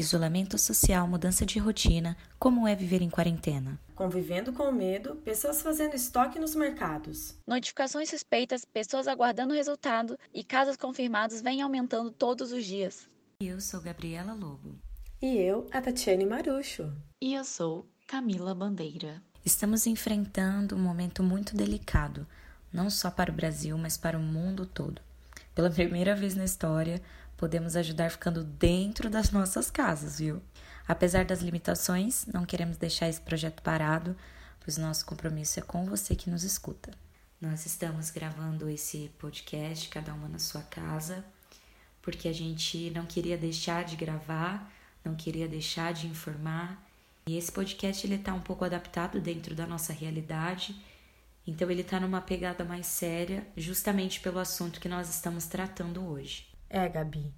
Isolamento social, mudança de rotina, como é viver em quarentena? Convivendo com medo, pessoas fazendo estoque nos mercados. Notificações suspeitas, pessoas aguardando o resultado e casos confirmados vêm aumentando todos os dias. Eu sou Gabriela Lobo. E eu, a Tatiane Marucho. E eu sou Camila Bandeira. Estamos enfrentando um momento muito delicado, não só para o Brasil, mas para o mundo todo. Pela primeira vez na história, podemos ajudar ficando dentro das nossas casas, viu? Apesar das limitações, não queremos deixar esse projeto parado, pois nosso compromisso é com você que nos escuta. Nós estamos gravando esse podcast, cada uma na sua casa, porque a gente não queria deixar de gravar, não queria deixar de informar. E esse podcast ele está um pouco adaptado dentro da nossa realidade, então ele está numa pegada mais séria, justamente pelo assunto que nós estamos tratando hoje. É, Gabi.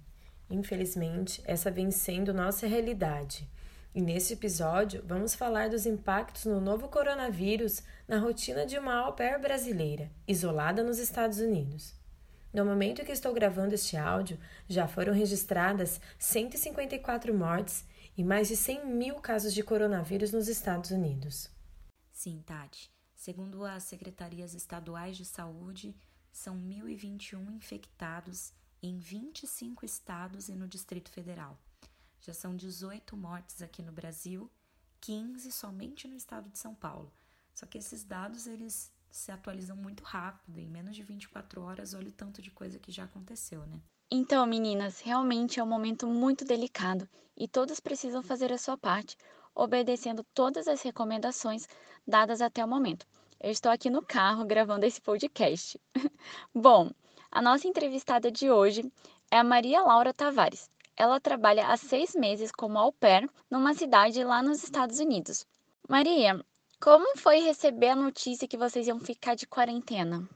Infelizmente, essa vem sendo nossa realidade. E neste episódio, vamos falar dos impactos no novo coronavírus na rotina de uma au pair brasileira, isolada nos Estados Unidos. No momento que estou gravando este áudio, já foram registradas 154 mortes e mais de 100 mil casos de coronavírus nos Estados Unidos. Sim, Tati. Segundo as secretarias estaduais de saúde, são 1.021 infectados em 25 estados e no Distrito Federal. Já são 18 mortes aqui no Brasil, 15 somente no estado de São Paulo. Só que esses dados eles se atualizam muito rápido, em menos de 24 horas, olha o tanto de coisa que já aconteceu, né? Então, meninas, realmente é um momento muito delicado e todos precisam fazer a sua parte, obedecendo todas as recomendações dadas até o momento. Eu estou aqui no carro gravando esse podcast. Bom, a nossa entrevistada de hoje é a Maria Laura Tavares. Ela trabalha há seis meses como au pair numa cidade lá nos Estados Unidos. Maria, como foi receber a notícia que vocês iam ficar de quarentena?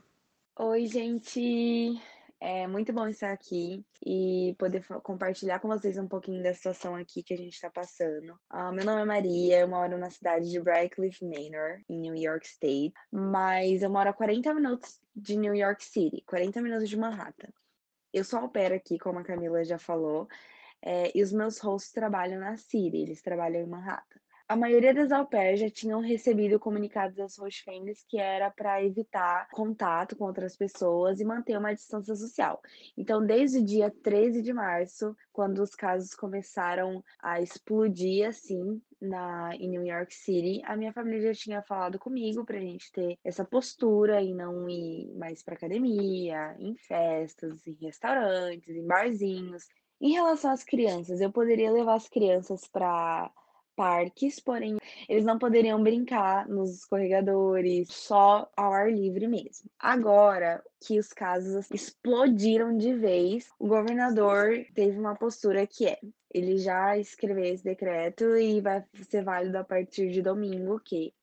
Oi, gente. É muito bom estar aqui e poder compartilhar com vocês um pouquinho da situação aqui que a gente está passando. Uh, meu nome é Maria, eu moro na cidade de Briarcliff Manor, em New York State, mas eu moro a 40 minutos de New York City, 40 minutos de Manhattan. Eu au pair aqui, como a Camila já falou, é, e os meus hosts trabalham na City, eles trabalham em Manhattan. A maioria das au pairs já tinham recebido comunicados das host families que era para evitar contato com outras pessoas e manter uma distância social. Então, desde o dia 13 de março, quando os casos começaram a explodir assim na em New York City, a minha família já tinha falado comigo para a gente ter essa postura e não ir mais para academia, em festas, em restaurantes, em barzinhos. Em relação às crianças, eu poderia levar as crianças para parques, porém eles não poderiam brincar nos escorregadores, só ao ar livre mesmo. Agora que os casos explodiram de vez, o governador teve uma postura que é ele já escreveu esse decreto e vai ser válido a partir de domingo que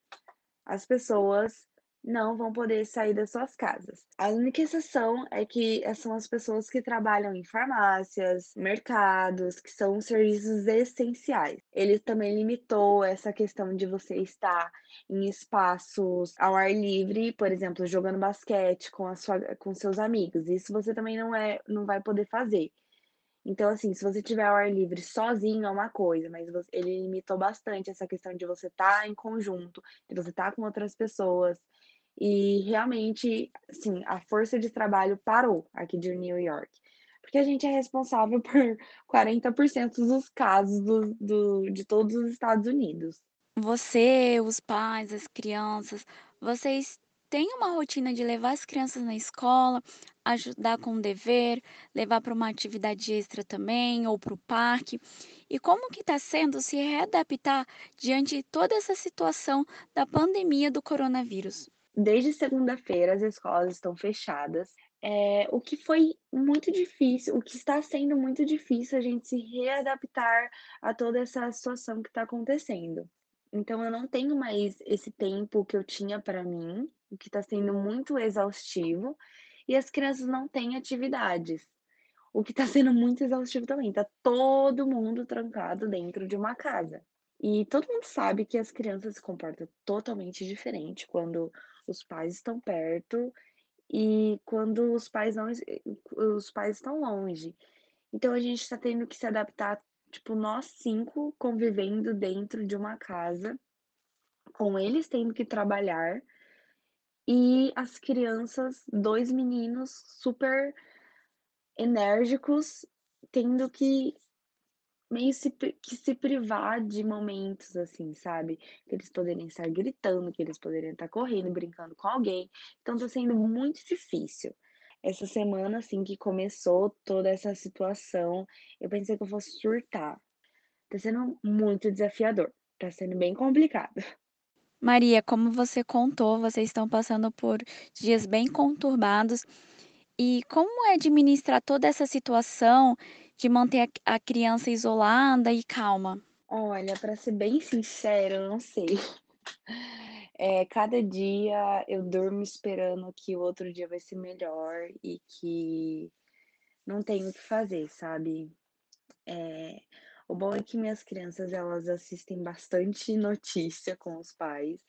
as pessoas não vão poder sair das suas casas. A única exceção é que são as pessoas que trabalham em farmácias, mercados, que são serviços essenciais. Ele também limitou essa questão de você estar em espaços ao ar livre, por exemplo, jogando basquete com, a sua, com seus amigos. Isso você também não, é, não vai poder fazer. Então, assim, se você tiver ao ar livre sozinho é uma coisa, mas ele limitou bastante essa questão de você estar tá em conjunto, de você estar tá com outras pessoas. E realmente, assim, a força de trabalho parou aqui de New York. Porque a gente é responsável por 40% dos casos do, do, de todos os Estados Unidos. Você, os pais, as crianças, vocês têm uma rotina de levar as crianças na escola, ajudar com o dever, levar para uma atividade extra também, ou para o parque. E como que está sendo se readaptar diante de toda essa situação da pandemia do coronavírus? Desde segunda-feira as escolas estão fechadas. É, o que foi muito difícil, o que está sendo muito difícil a gente se readaptar a toda essa situação que está acontecendo. Então eu não tenho mais esse tempo que eu tinha para mim, o que está sendo muito exaustivo, e as crianças não têm atividades. O que está sendo muito exaustivo também, tá todo mundo trancado dentro de uma casa. E todo mundo sabe que as crianças se comportam totalmente diferente quando os pais estão perto e quando os pais não os pais estão longe. Então a gente está tendo que se adaptar tipo, nós cinco convivendo dentro de uma casa, com eles tendo que trabalhar, e as crianças, dois meninos super enérgicos, tendo que meio se, que se privar de momentos assim, sabe? Que eles poderiam estar gritando, que eles poderiam estar correndo, brincando com alguém. Então tá sendo muito difícil. Essa semana, assim, que começou toda essa situação, eu pensei que eu fosse surtar. Tá sendo muito desafiador. Tá sendo bem complicado. Maria, como você contou, vocês estão passando por dias bem conturbados. E como é administrar toda essa situação de manter a, a criança isolada e calma? Olha, para ser bem sincera, eu não sei. É, cada dia eu durmo esperando que o outro dia vai ser melhor e que não tenho o que fazer, sabe? É, o bom é que minhas crianças elas assistem bastante notícia com os pais,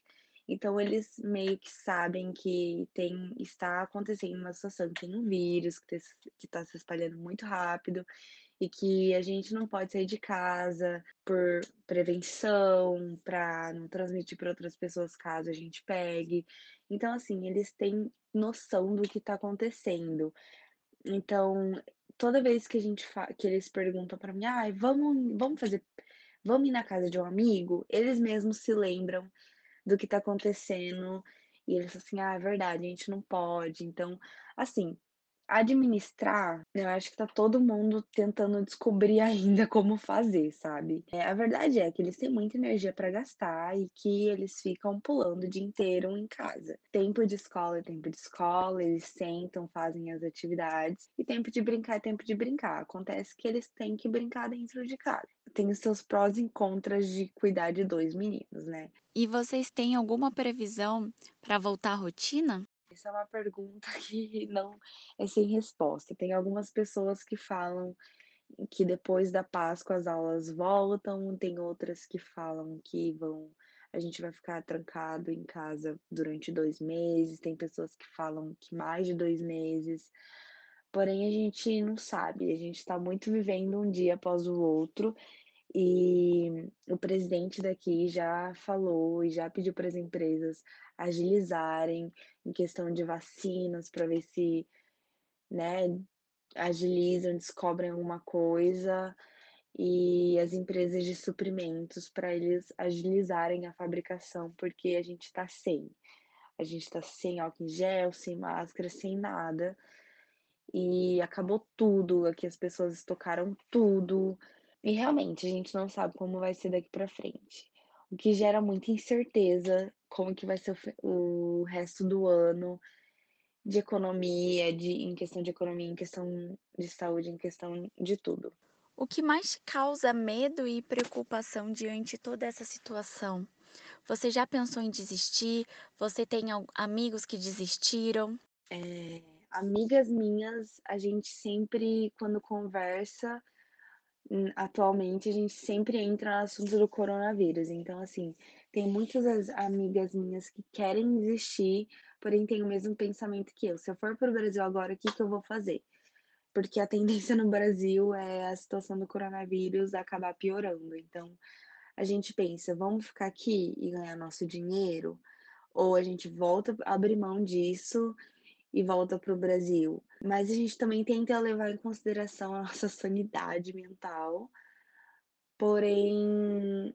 então eles meio que sabem que tem está acontecendo uma situação tem um vírus que está se espalhando muito rápido e que a gente não pode sair de casa por prevenção, para não transmitir para outras pessoas caso a gente pegue. Então, assim, eles têm noção do que está acontecendo. Então, toda vez que a gente que eles perguntam para mim, ah, vamos, vamos fazer, vamos ir na casa de um amigo, eles mesmos se lembram do que está acontecendo e eles assim, ah, é verdade, a gente não pode. Então, assim, administrar, eu acho que tá todo mundo tentando descobrir ainda como fazer, sabe? É, a verdade é que eles têm muita energia para gastar e que eles ficam pulando o dia inteiro em casa. Tempo de escola é tempo de escola, eles sentam, fazem as atividades, e tempo de brincar é tempo de brincar. Acontece que eles têm que brincar dentro de casa. Tem os seus prós e contras de cuidar de dois meninos, né? E vocês têm alguma previsão para voltar à rotina? Essa é uma pergunta que não é sem resposta. Tem algumas pessoas que falam que depois da Páscoa as aulas voltam, tem outras que falam que vão a gente vai ficar trancado em casa durante dois meses, tem pessoas que falam que mais de dois meses. Porém, a gente não sabe, a gente está muito vivendo um dia após o outro e o presidente daqui já falou e já pediu para as empresas agilizarem em questão de vacinas para ver se, né, agilizam, descobrem alguma coisa e as empresas de suprimentos para eles agilizarem a fabricação, porque a gente está sem. A gente está sem álcool em gel, sem máscara, sem nada. E acabou tudo, aqui as pessoas estocaram tudo. E realmente a gente não sabe como vai ser daqui para frente. O que gera muita incerteza como que vai ser o, o resto do ano de economia, de, em questão de economia, em questão de saúde, em questão de tudo. O que mais te causa medo e preocupação diante toda essa situação? Você já pensou em desistir? Você tem amigos que desistiram? É, amigas minhas, a gente sempre, quando conversa, atualmente, a gente sempre entra no assunto do coronavírus. Então, assim, tem muitas amigas minhas que querem desistir, porém têm o mesmo pensamento que eu. Se eu for para o Brasil agora, o que, que eu vou fazer? Porque a tendência no Brasil é a situação do coronavírus acabar piorando. Então, a gente pensa, vamos ficar aqui e ganhar nosso dinheiro? Ou a gente volta a abrir mão disso e volta para o Brasil? Mas a gente também tenta levar em consideração a nossa sanidade mental. Porém,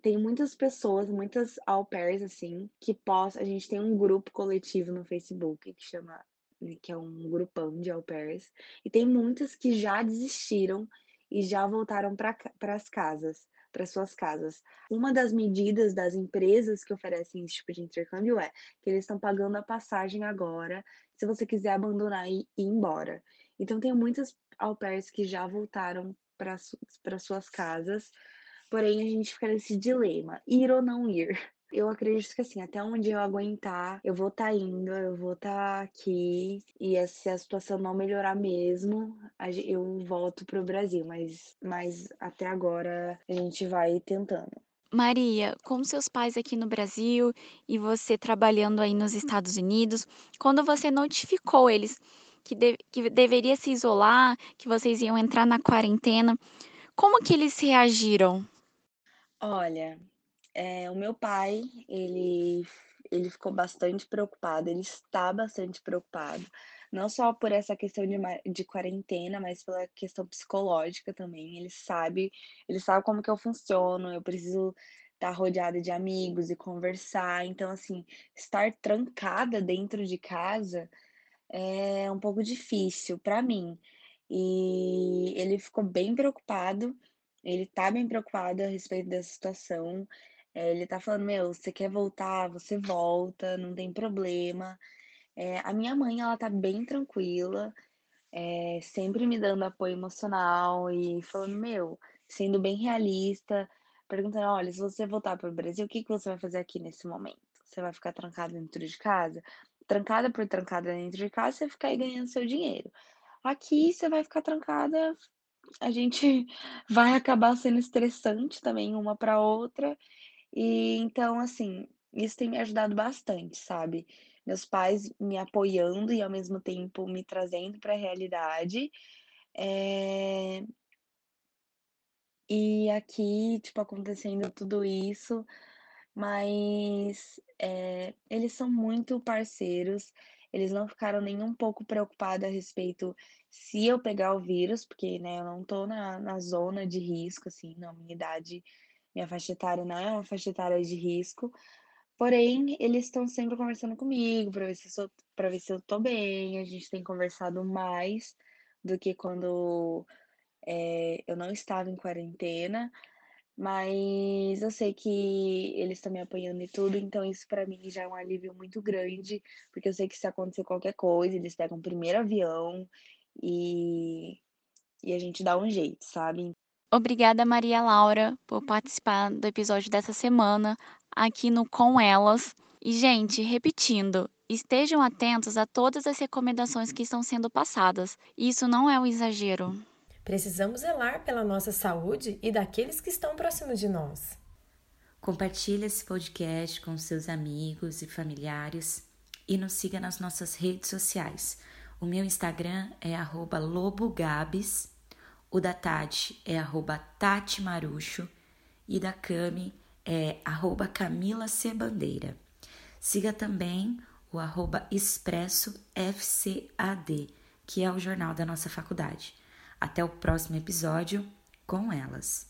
tem muitas pessoas, muitas au pairs, assim, que possam. A gente tem um grupo coletivo no Facebook que chama. Né, que é um grupão de au pairs. E tem muitas que já desistiram e já voltaram para as casas, para suas casas. Uma das medidas das empresas que oferecem esse tipo de intercâmbio é que eles estão pagando a passagem agora, se você quiser abandonar e ir embora. Então, tem muitas au pairs que já voltaram para suas casas Porém, a gente fica nesse dilema: ir ou não ir. Eu acredito que assim, até onde eu aguentar, eu vou estar tá indo, eu vou estar tá aqui. E se a situação não melhorar mesmo, eu volto pro Brasil. Mas, mas até agora a gente vai tentando. Maria, com seus pais aqui no Brasil e você trabalhando aí nos Estados Unidos, quando você notificou eles que, de, que deveria se isolar, que vocês iam entrar na quarentena, como que eles reagiram? Olha, é, o meu pai, ele, ele ficou bastante preocupado, ele está bastante preocupado, não só por essa questão de, de quarentena, mas pela questão psicológica também. Ele sabe, ele sabe como que eu funciono, eu preciso estar rodeada de amigos e conversar. Então, assim, estar trancada dentro de casa é um pouco difícil para mim. E ele ficou bem preocupado, ele tá bem preocupado a respeito dessa situação. É, ele tá falando: Meu, você quer voltar? Você volta, não tem problema. É, a minha mãe, ela tá bem tranquila, é, sempre me dando apoio emocional e falando: Meu, sendo bem realista, perguntando: Olha, se você voltar para o Brasil, o que, que você vai fazer aqui nesse momento? Você vai ficar trancada dentro de casa? Trancada por trancada dentro de casa, você ficar aí ganhando seu dinheiro. Aqui você vai ficar trancada, a gente vai acabar sendo estressante também uma para outra. E então, assim, isso tem me ajudado bastante, sabe? Meus pais me apoiando e ao mesmo tempo me trazendo para a realidade. É... E aqui, tipo, acontecendo tudo isso, mas é, eles são muito parceiros. Eles não ficaram nem um pouco preocupados a respeito se eu pegar o vírus, porque, né, eu não tô na, na zona de risco, assim, na minha idade, minha faixa etária não é uma faixa etária de risco. Porém, eles estão sempre conversando comigo para ver se eu, para ver se eu tô bem. A gente tem conversado mais do que quando é, eu não estava em quarentena. Mas eu sei que eles estão me apoiando e tudo, então isso para mim já é um alívio muito grande, porque eu sei que se acontecer qualquer coisa, eles pegam o primeiro avião e, e a gente dá um jeito, sabe? Obrigada, Maria Laura, por participar do episódio dessa semana aqui no Com Elas. E, gente, repetindo, estejam atentos a todas as recomendações que estão sendo passadas. Isso não é um exagero. Precisamos zelar pela nossa saúde e daqueles que estão próximos de nós. Compartilhe esse podcast com seus amigos e familiares e nos siga nas nossas redes sociais. O meu Instagram é lobogabs, o da Tati é tatimarucho e da Cami é arroba Camila C. Bandeira. Siga também o arroba Expresso FCAD, que é o jornal da nossa faculdade. Até o próximo episódio com elas.